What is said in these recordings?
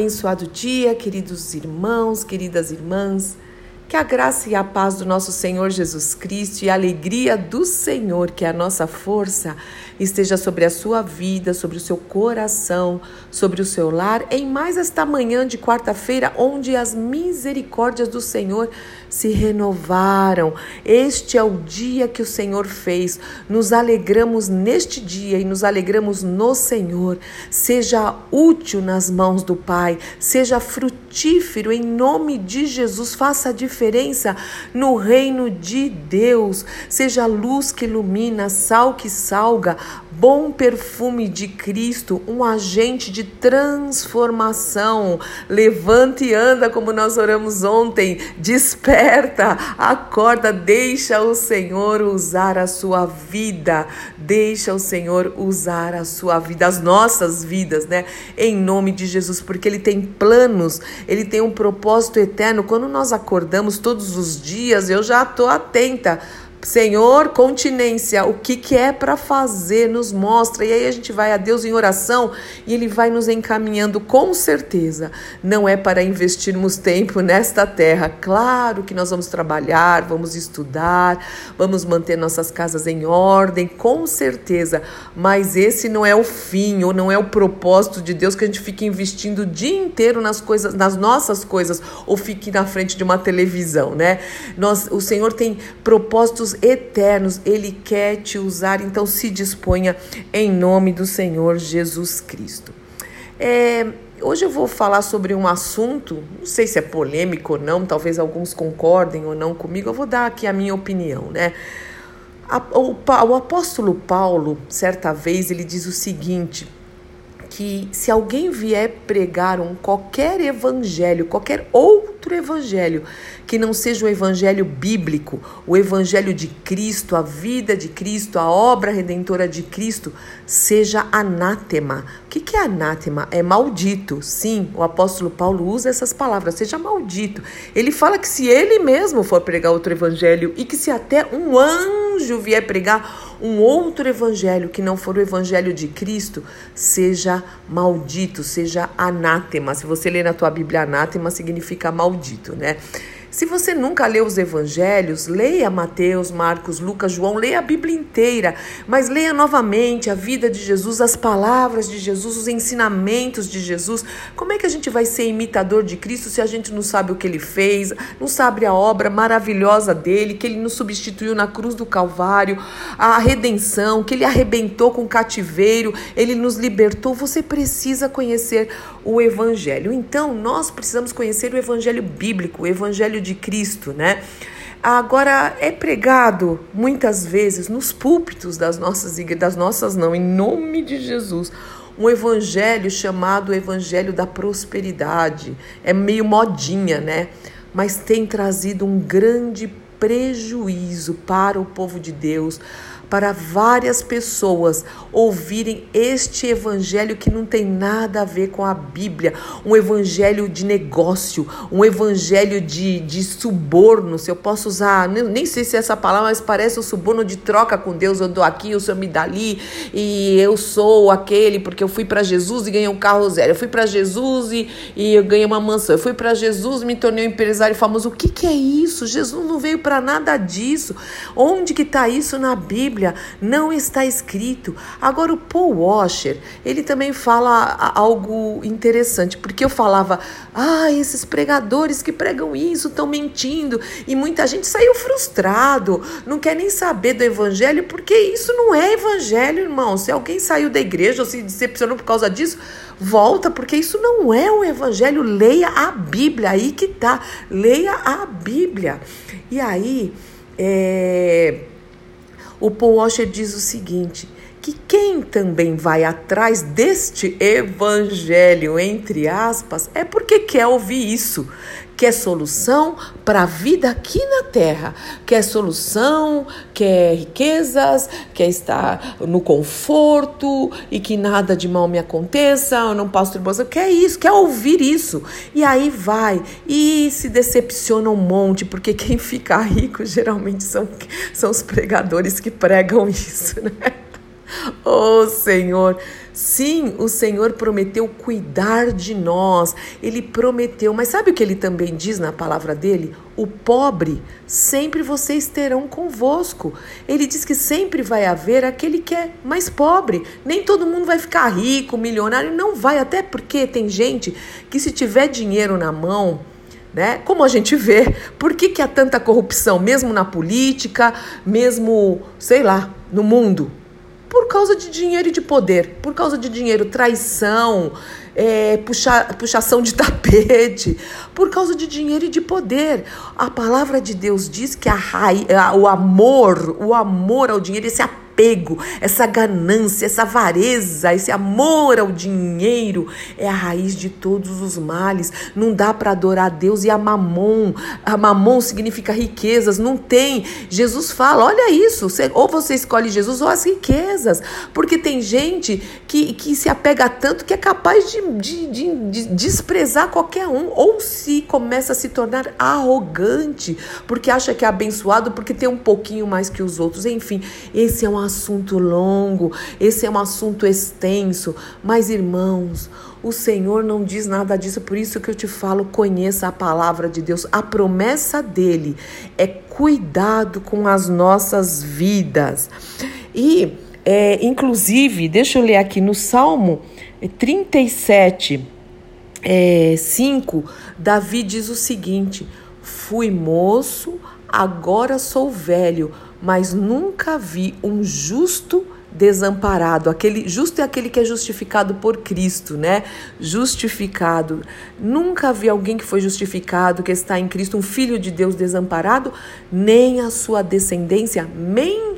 Abençoado dia, queridos irmãos, queridas irmãs. Que a graça e a paz do nosso Senhor Jesus Cristo e a alegria do Senhor, que é a nossa força, esteja sobre a sua vida, sobre o seu coração, sobre o seu lar, em mais esta manhã de quarta-feira, onde as misericórdias do Senhor se renovaram. Este é o dia que o Senhor fez. Nos alegramos neste dia e nos alegramos no Senhor. Seja útil nas mãos do Pai, seja frutífero em nome de Jesus, faça a diferença no reino de Deus. Seja luz que ilumina, sal que salga, bom perfume de Cristo, um agente de transformação. Levante e anda, como nós oramos ontem. Desperta, acorda, deixa o Senhor usar a sua vida. Deixa o Senhor usar a sua vida, as nossas vidas, né? Em nome de Jesus, porque Ele tem planos, Ele tem um propósito eterno. Quando nós acordamos todos os dias, eu já estou atenta Senhor, continência, o que, que é para fazer, nos mostra. E aí a gente vai a Deus em oração e Ele vai nos encaminhando com certeza. Não é para investirmos tempo nesta terra. Claro que nós vamos trabalhar, vamos estudar, vamos manter nossas casas em ordem, com certeza. Mas esse não é o fim ou não é o propósito de Deus que a gente fique investindo o dia inteiro nas coisas, nas nossas coisas, ou fique na frente de uma televisão, né? Nós, o Senhor tem propósitos eternos, Ele quer te usar, então se disponha em nome do Senhor Jesus Cristo. É, hoje eu vou falar sobre um assunto, não sei se é polêmico ou não, talvez alguns concordem ou não comigo, eu vou dar aqui a minha opinião, né? o, apóstolo Paulo, certa vez, ele diz o seguinte que se alguém vier pregar um qualquer evangelho, qualquer outro evangelho que não seja o evangelho bíblico, o evangelho de Cristo, a vida de Cristo, a obra redentora de Cristo, seja anátema. O que, que é anátema? É maldito. Sim, o apóstolo Paulo usa essas palavras, seja maldito. Ele fala que se ele mesmo for pregar outro evangelho e que se até um anjo vier pregar um outro evangelho que não for o evangelho de Cristo, seja maldito, seja anátema. Se você ler na tua Bíblia anátema significa maldito, né? Se você nunca leu os evangelhos, leia Mateus, Marcos, Lucas, João, leia a Bíblia inteira, mas leia novamente a vida de Jesus, as palavras de Jesus, os ensinamentos de Jesus. Como é que a gente vai ser imitador de Cristo se a gente não sabe o que ele fez, não sabe a obra maravilhosa dele, que ele nos substituiu na cruz do Calvário, a redenção, que ele arrebentou com o cativeiro, ele nos libertou? Você precisa conhecer o evangelho. Então, nós precisamos conhecer o evangelho bíblico, o evangelho de Cristo, né? Agora é pregado muitas vezes nos púlpitos das nossas igrejas, das nossas não, em nome de Jesus, um evangelho chamado evangelho da prosperidade. É meio modinha, né? Mas tem trazido um grande prejuízo para o povo de Deus para várias pessoas ouvirem este evangelho que não tem nada a ver com a Bíblia, um evangelho de negócio, um evangelho de, de suborno, se eu posso usar, nem, sei se é essa palavra, mas parece o um suborno de troca com Deus, eu dou aqui, o Senhor me dá ali, e eu sou aquele porque eu fui para Jesus e ganhei um carro zero, eu fui para Jesus e, e eu ganhei uma mansão, eu fui para Jesus me tornei um empresário famoso. O que, que é isso? Jesus não veio para nada disso. Onde que está isso na Bíblia? Bíblia não está escrito. Agora o Paul Washer, ele também fala algo interessante, porque eu falava: "Ah, esses pregadores que pregam isso estão mentindo", e muita gente saiu frustrado, não quer nem saber do evangelho, porque isso não é evangelho, irmão. Se alguém saiu da igreja ou se decepcionou por causa disso, volta, porque isso não é o evangelho. Leia a Bíblia, aí que tá. Leia a Bíblia. E aí, é, o Paul Washer diz o seguinte: que quem também vai atrás deste evangelho, entre aspas, é porque quer ouvir isso, quer solução para a vida aqui na terra, quer solução, quer riquezas, quer estar no conforto e que nada de mal me aconteça, eu não passo tribulação, quer isso, quer ouvir isso. E aí vai e se decepciona um monte, porque quem fica rico geralmente são, são os pregadores que pregam isso, né? Oh Senhor, Sim, o Senhor prometeu cuidar de nós. Ele prometeu, mas sabe o que ele também diz na palavra dele? O pobre sempre vocês terão convosco. Ele diz que sempre vai haver aquele que é mais pobre. Nem todo mundo vai ficar rico, milionário, não vai, até porque tem gente que se tiver dinheiro na mão, né? Como a gente vê, por que, que há tanta corrupção, mesmo na política, mesmo, sei lá, no mundo? Por causa de dinheiro e de poder, por causa de dinheiro, traição, é, puxa, puxação de tapete, por causa de dinheiro e de poder. A palavra de Deus diz que a, o amor, o amor ao dinheiro, esse apego, apego, essa ganância, essa avareza, esse amor ao dinheiro é a raiz de todos os males. Não dá para adorar a Deus e a mamon. A mamon significa riquezas, não tem. Jesus fala: olha isso, ou você escolhe Jesus ou as riquezas. Porque tem gente que, que se apega tanto que é capaz de, de, de, de desprezar qualquer um, ou se começa a se tornar arrogante, porque acha que é abençoado porque tem um pouquinho mais que os outros. Enfim, esse é um assunto longo, esse é um assunto extenso, mas irmãos, o Senhor não diz nada disso, por isso que eu te falo, conheça a palavra de Deus. A promessa dele é cuidado com as nossas vidas. E, é, inclusive, deixa eu ler aqui no Salmo 37, é, 5, Davi diz o seguinte: Fui moço, agora sou velho mas nunca vi um justo desamparado. Aquele justo é aquele que é justificado por Cristo, né? Justificado. Nunca vi alguém que foi justificado, que está em Cristo, um filho de Deus desamparado, nem a sua descendência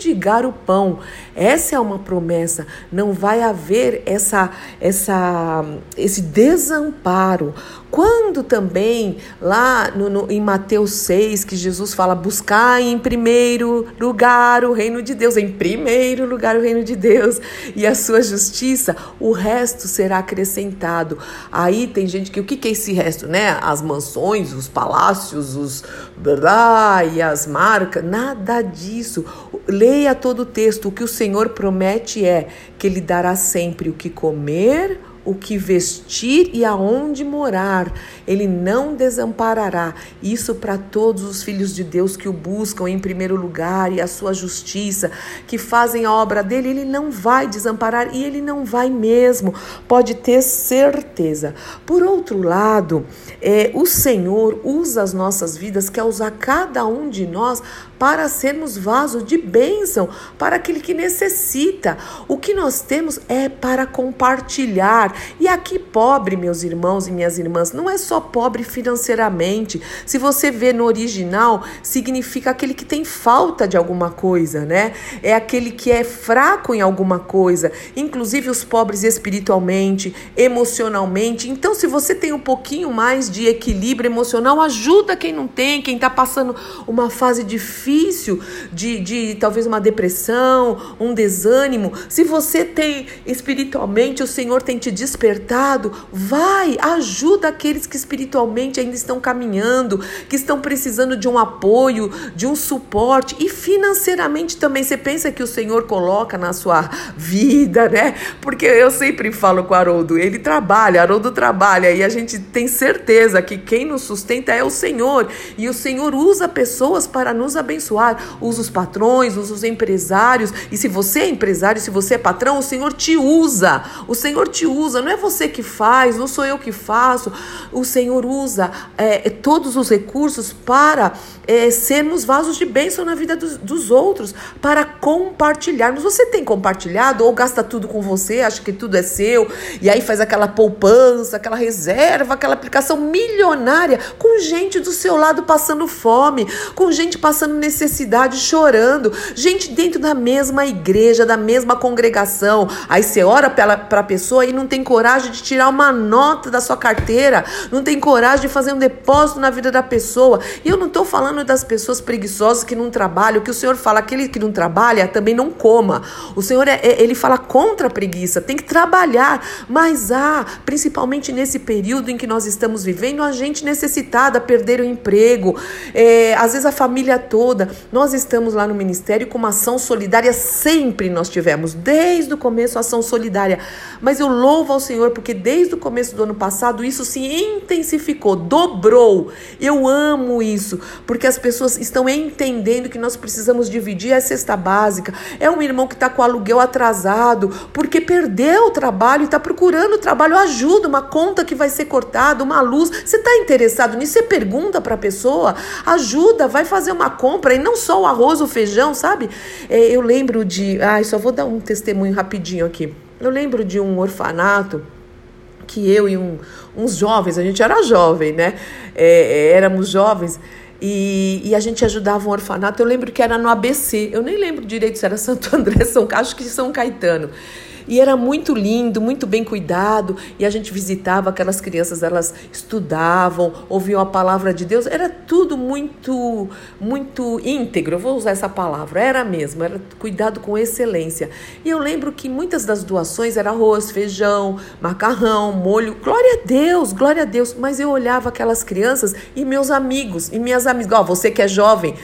mendigar o pão. Essa é uma promessa. Não vai haver essa essa esse desamparo. Quando também, lá no, no, em Mateus 6, que Jesus fala: buscar em primeiro lugar o reino de Deus, em primeiro lugar o reino de Deus e a sua justiça, o resto será acrescentado. Aí tem gente que, o que, que é esse resto, né? As mansões, os palácios, os. Blá, e as marcas, nada disso. Leia todo o texto. O que o Senhor promete é que Ele dará sempre o que comer, o que vestir e aonde morar. Ele não desamparará. Isso para todos os filhos de Deus que o buscam em primeiro lugar e a sua justiça, que fazem a obra dele, ele não vai desamparar e ele não vai mesmo. Pode ter certeza. Por outro lado, é, o Senhor usa as nossas vidas, quer usar cada um de nós para sermos vasos de bênção para aquele que necessita. O que nós temos é para compartilhar. E aqui, pobre, meus irmãos e minhas irmãs, não é só pobre financeiramente. Se você vê no original, significa aquele que tem falta de alguma coisa, né? É aquele que é fraco em alguma coisa, inclusive os pobres espiritualmente, emocionalmente. Então, se você tem um pouquinho mais de equilíbrio emocional, ajuda quem não tem, quem está passando uma fase difícil de, de talvez uma depressão, um desânimo, se você tem espiritualmente, o Senhor tem te despertado, vai, ajuda aqueles que espiritualmente ainda estão caminhando, que estão precisando de um apoio, de um suporte e financeiramente também. Você pensa que o Senhor coloca na sua vida, né? Porque eu sempre falo com o Haroldo, ele trabalha, Haroldo trabalha e a gente tem certeza que quem nos sustenta é o Senhor e o Senhor usa pessoas para nos abençoar. Usa os patrões, usa os empresários. E se você é empresário, se você é patrão, o Senhor te usa. O Senhor te usa. Não é você que faz, não sou eu que faço. O Senhor usa é, todos os recursos para é, sermos vasos de bênção na vida dos, dos outros, para compartilharmos. Você tem compartilhado ou gasta tudo com você, acha que tudo é seu, e aí faz aquela poupança, aquela reserva, aquela aplicação milionária com gente do seu lado passando fome, com gente passando necessidade, chorando, gente dentro da mesma igreja, da mesma congregação. Aí você ora para a pessoa e não tem coragem de tirar uma nota da sua carteira, não tem coragem de fazer um depósito na vida da pessoa. E eu não estou falando das pessoas preguiçosas que não trabalham, que o Senhor fala, aquele que não trabalha também não coma. O Senhor, é, é, ele fala contra a preguiça, tem que trabalhar, mas há, principalmente nesse período em que nós estamos vivendo, a gente necessitada, perder o emprego, é, às vezes a família toda. Nós estamos lá no Ministério com uma ação solidária, sempre nós tivemos, desde o começo, ação solidária. Mas eu louvo ao Senhor porque desde o começo do ano passado isso se intensificou, dobrou. Eu amo isso, porque as pessoas estão entendendo que nós precisamos dividir a cesta básica. É um irmão que está com aluguel atrasado, porque perdeu o trabalho e está procurando trabalho, ajuda, uma conta que vai ser cortada, uma luz. Você está interessado nisso? Você pergunta para a pessoa, ajuda, vai fazer uma compra, e não só o arroz, o feijão, sabe? É, eu lembro de. Ai, só vou dar um testemunho rapidinho aqui. Eu lembro de um orfanato que eu e um, uns jovens, a gente era jovem, né? É éramos jovens. E, e, a gente ajudava um orfanato. Eu lembro que era no ABC. Eu nem lembro direito se era Santo André, São acho que São Caetano. E era muito lindo, muito bem cuidado. E a gente visitava aquelas crianças, elas estudavam, ouviam a palavra de Deus. Era tudo muito, muito íntegro. Eu vou usar essa palavra. Era mesmo, era cuidado com excelência. E eu lembro que muitas das doações era arroz, feijão, macarrão, molho. Glória a Deus, glória a Deus. Mas eu olhava aquelas crianças e meus amigos e minhas amigas. Ó, oh, você que é jovem,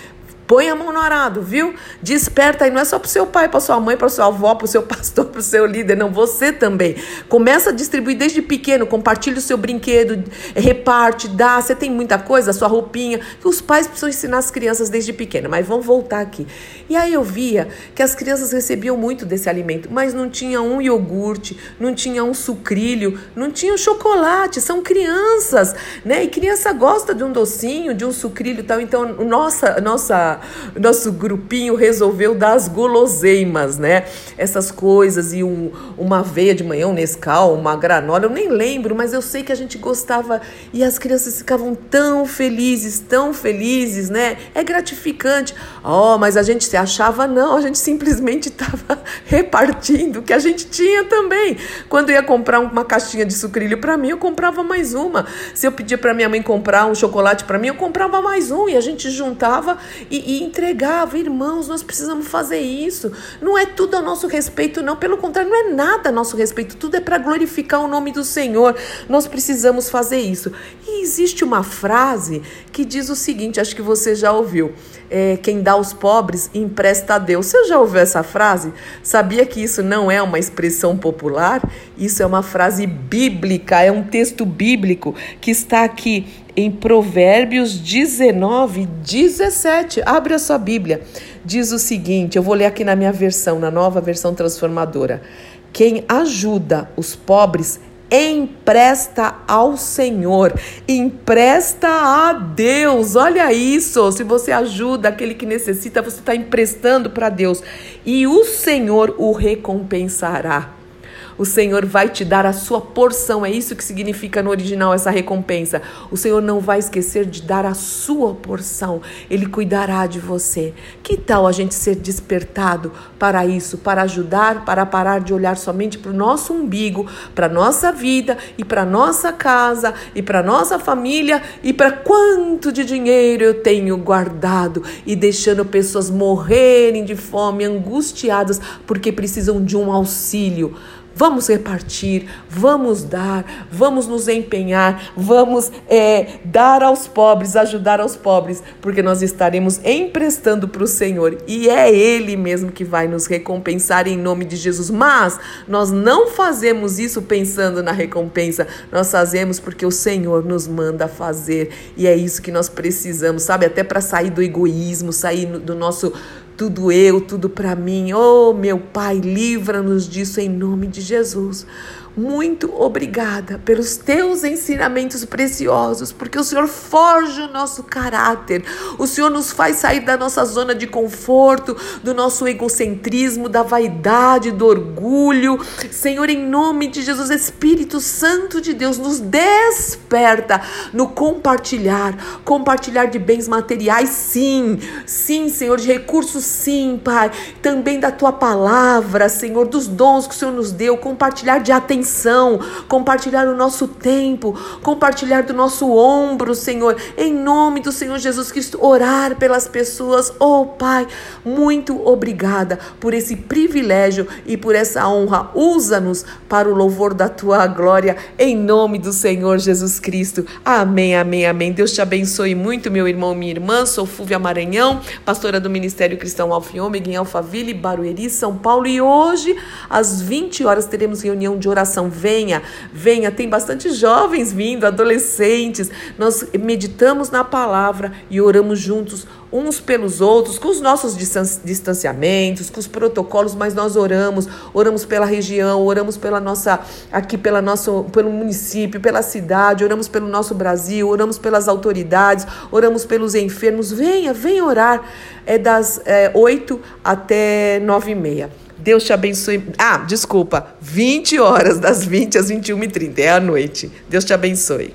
Põe a mão no arado, viu? Desperta aí, não é só pro seu pai, para sua mãe, para sua avó, para o seu pastor, para o seu líder, não, você também. Começa a distribuir desde pequeno, compartilha o seu brinquedo, reparte, dá, você tem muita coisa, a sua roupinha. Os pais precisam ensinar as crianças desde pequeno, mas vamos voltar aqui. E aí eu via que as crianças recebiam muito desse alimento, mas não tinha um iogurte, não tinha um sucrilho, não tinha um chocolate, são crianças, né? E criança gosta de um docinho, de um sucrilho e tal, então nossa, nossa nosso grupinho resolveu dar as guloseimas, né? Essas coisas e um, uma aveia de manhã, um Nescau, uma granola, eu nem lembro, mas eu sei que a gente gostava e as crianças ficavam tão felizes, tão felizes, né? É gratificante. Oh, mas a gente se achava não, a gente simplesmente estava repartindo o que a gente tinha também. Quando ia comprar uma caixinha de sucrilho para mim, eu comprava mais uma. Se eu pedia para minha mãe comprar um chocolate para mim, eu comprava mais um e a gente juntava e, e, entregava. Irmãos, nós precisamos fazer isso. Não é tudo a nosso respeito, não. Pelo contrário, não é nada a nosso respeito. Tudo é para glorificar o nome do Senhor. Nós precisamos fazer isso. E existe uma frase que diz o seguinte: acho que você já ouviu. É, quem dá aos pobres empresta a Deus. Você já ouviu essa frase? Sabia que isso não é uma expressão popular? Isso é uma frase bíblica, é um texto bíblico que está aqui em Provérbios 19, 17. Abre a sua Bíblia. Diz o seguinte: eu vou ler aqui na minha versão, na nova versão transformadora. Quem ajuda os pobres empresta ao Senhor, empresta a Deus. Olha isso. Se você ajuda aquele que necessita, você está emprestando para Deus e o Senhor o recompensará o Senhor vai te dar a sua porção. É isso que significa no original essa recompensa. O Senhor não vai esquecer de dar a sua porção. Ele cuidará de você. Que tal a gente ser despertado para isso, para ajudar, para parar de olhar somente para o nosso umbigo, para a nossa vida e para a nossa casa e para a nossa família e para quanto de dinheiro eu tenho guardado e deixando pessoas morrerem de fome, angustiadas porque precisam de um auxílio. Vamos repartir, vamos dar, vamos nos empenhar, vamos é, dar aos pobres, ajudar aos pobres, porque nós estaremos emprestando para o Senhor e é Ele mesmo que vai nos recompensar em nome de Jesus. Mas nós não fazemos isso pensando na recompensa, nós fazemos porque o Senhor nos manda fazer e é isso que nós precisamos, sabe? Até para sair do egoísmo, sair do nosso tudo eu, tudo para mim. Oh, meu Pai, livra-nos disso em nome de Jesus. Muito obrigada pelos teus ensinamentos preciosos, porque o Senhor forja o nosso caráter, o Senhor nos faz sair da nossa zona de conforto, do nosso egocentrismo, da vaidade, do orgulho. Senhor, em nome de Jesus, Espírito Santo de Deus, nos desperta no compartilhar compartilhar de bens materiais, sim, sim, Senhor, de recursos, sim, Pai, também da tua palavra, Senhor, dos dons que o Senhor nos deu, compartilhar de atenção atenção, compartilhar o nosso tempo, compartilhar do nosso ombro, Senhor, em nome do Senhor Jesus Cristo, orar pelas pessoas. Oh, Pai, muito obrigada por esse privilégio e por essa honra. Usa-nos para o louvor da tua glória, em nome do Senhor Jesus Cristo. Amém, amém, amém. Deus te abençoe muito, meu irmão, minha irmã. Sou Fúvia Maranhão, pastora do Ministério Cristão Alfa e Ômega em Alphaville, Barueri, São Paulo. E hoje, às 20 horas, teremos reunião de oração. Venha, venha. Tem bastante jovens vindo, adolescentes. Nós meditamos na palavra e oramos juntos uns pelos outros, com os nossos distanciamentos, com os protocolos, mas nós oramos, oramos pela região, oramos pela nossa aqui pela nosso pelo município, pela cidade, oramos pelo nosso Brasil, oramos pelas autoridades, oramos pelos enfermos. Venha, venha orar. É das é, 8 até 9 e meia. Deus te abençoe. Ah, desculpa, 20 horas, das 20 às 21h30, é a noite. Deus te abençoe.